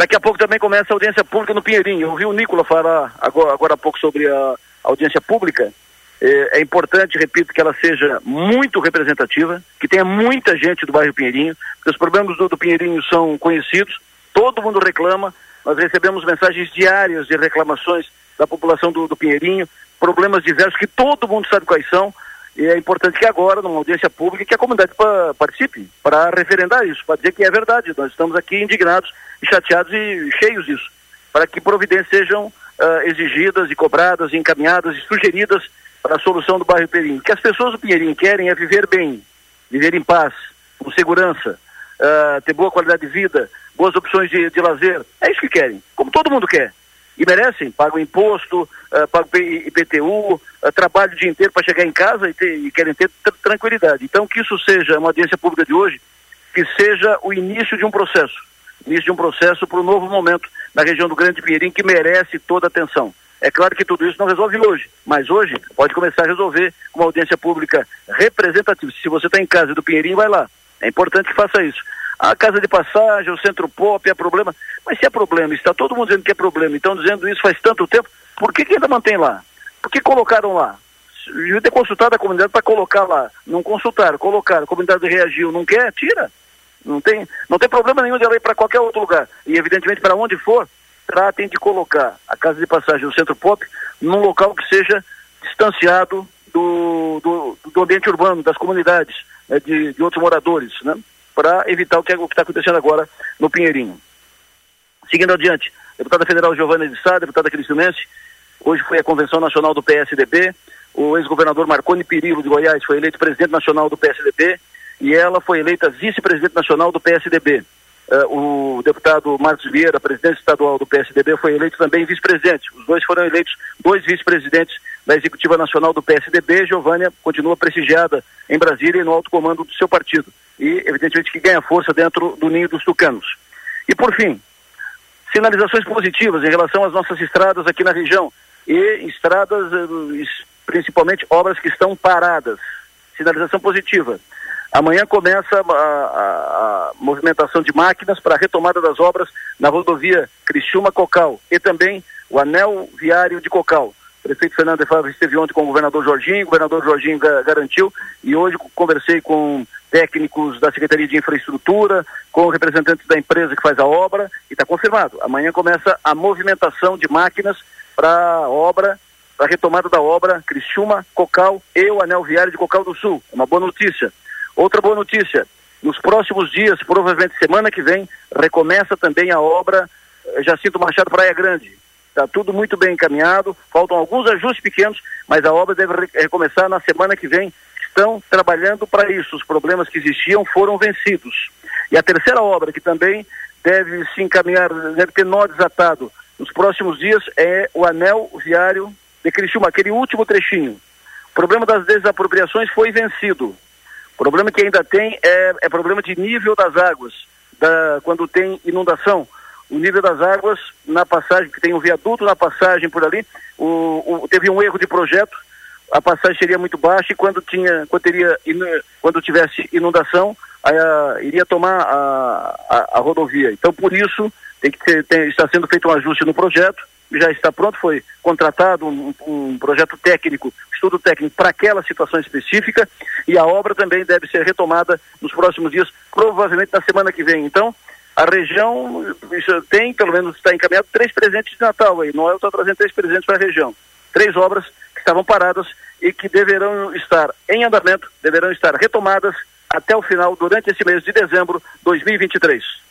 Daqui a pouco também começa a audiência pública no Pinheirinho. Eu ouvi o Nicola falar agora, agora há pouco sobre a audiência pública. É, é, importante, repito, que ela seja muito representativa, que tenha muita gente do bairro Pinheirinho, porque os problemas do, do Pinheirinho são conhecidos, todo mundo reclama, nós recebemos mensagens diárias de reclamações da população do, do Pinheirinho, problemas diversos que todo mundo sabe quais são, e é importante que agora, numa audiência pública, que a comunidade participe para referendar isso, para dizer que é verdade. Nós estamos aqui indignados chateados e cheios disso, para que providências sejam uh, exigidas e cobradas, encaminhadas e sugeridas para a solução do bairro Pinheirinho. O que as pessoas do Pinheirinho querem é viver bem, viver em paz, com segurança, uh, ter boa qualidade de vida, boas opções de, de lazer. É isso que querem, como todo mundo quer e merecem, pagam imposto, uh, pagam IPTU, uh, trabalham o dia inteiro para chegar em casa e, ter, e querem ter tranquilidade. Então, que isso seja uma audiência pública de hoje, que seja o início de um processo, início de um processo para um novo momento na região do Grande Pinheirinho que merece toda a atenção. É claro que tudo isso não resolve hoje, mas hoje pode começar a resolver com uma audiência pública representativa. Se você está em casa do Pinheirinho, vai lá. É importante que faça isso a casa de passagem, o centro pop, é problema. Mas se é problema, está todo mundo dizendo que é problema, então dizendo isso faz tanto tempo, por que, que ainda mantém lá? Por que colocaram lá? Devia ter consultado a comunidade para colocar lá. Não consultaram, colocaram, a comunidade reagiu, não quer, tira. Não tem, não tem problema nenhum de ela ir para qualquer outro lugar. E evidentemente, para onde for, tratem de colocar a casa de passagem do centro pop num local que seja distanciado do, do, do ambiente urbano, das comunidades, né, de, de outros moradores, né? para evitar o que é, está acontecendo agora no Pinheirinho. Seguindo adiante, deputada federal Giovanna de Sá, deputada Cristianense, hoje foi a convenção nacional do PSDB, o ex-governador Marconi Pirillo de Goiás foi eleito presidente nacional do PSDB e ela foi eleita vice-presidente nacional do PSDB. Uh, eh, o deputado Marcos Vieira, presidente estadual do PSDB, foi eleito também vice-presidente. Os dois foram eleitos dois vice-presidentes da executiva nacional do PSDB. Giovânia continua prestigiada em Brasília e no alto comando do seu partido e, evidentemente, que ganha força dentro do ninho dos tucanos. E, por fim, sinalizações positivas em relação às nossas estradas aqui na região e estradas, eh, principalmente obras que estão paradas. Sinalização positiva. Amanhã começa a, a, a movimentação de máquinas para a retomada das obras na rodovia Criciúma-Cocal e também o anel viário de Cocal. O prefeito Fernando Fábio esteve ontem com o governador Jorginho, o governador Jorginho garantiu e hoje conversei com técnicos da Secretaria de Infraestrutura, com representantes da empresa que faz a obra e está confirmado. Amanhã começa a movimentação de máquinas para a obra, para a retomada da obra Criciúma, Cocal e o Anel Viário de Cocal do Sul. Uma boa notícia. Outra boa notícia, nos próximos dias, provavelmente semana que vem, recomeça também a obra eh, Jacinto Machado Praia Grande Está tudo muito bem encaminhado, faltam alguns ajustes pequenos, mas a obra deve recomeçar na semana que vem. Estão trabalhando para isso. Os problemas que existiam foram vencidos. E a terceira obra, que também deve se encaminhar, deve ter nó desatado nos próximos dias, é o anel viário de Criciúma, aquele último trechinho. O problema das desapropriações foi vencido. O problema que ainda tem é, é problema de nível das águas, da, quando tem inundação o nível das águas na passagem, que tem um viaduto na passagem por ali, o, o, teve um erro de projeto, a passagem seria muito baixa e quando tinha, quando, teria, quando tivesse inundação, a, a, iria tomar a, a, rodovia. Então, por isso, tem que ter, tem, está sendo feito um ajuste no projeto, já está pronto, foi contratado um, um projeto técnico, estudo técnico para aquela situação específica e a obra também deve ser retomada nos próximos dias, provavelmente na semana que vem. Então, a região tem, pelo menos está encaminhado, três presentes de Natal aí. Noel está trazendo três presentes para a região. Três obras que estavam paradas e que deverão estar em andamento, deverão estar retomadas até o final, durante esse mês de dezembro de 2023.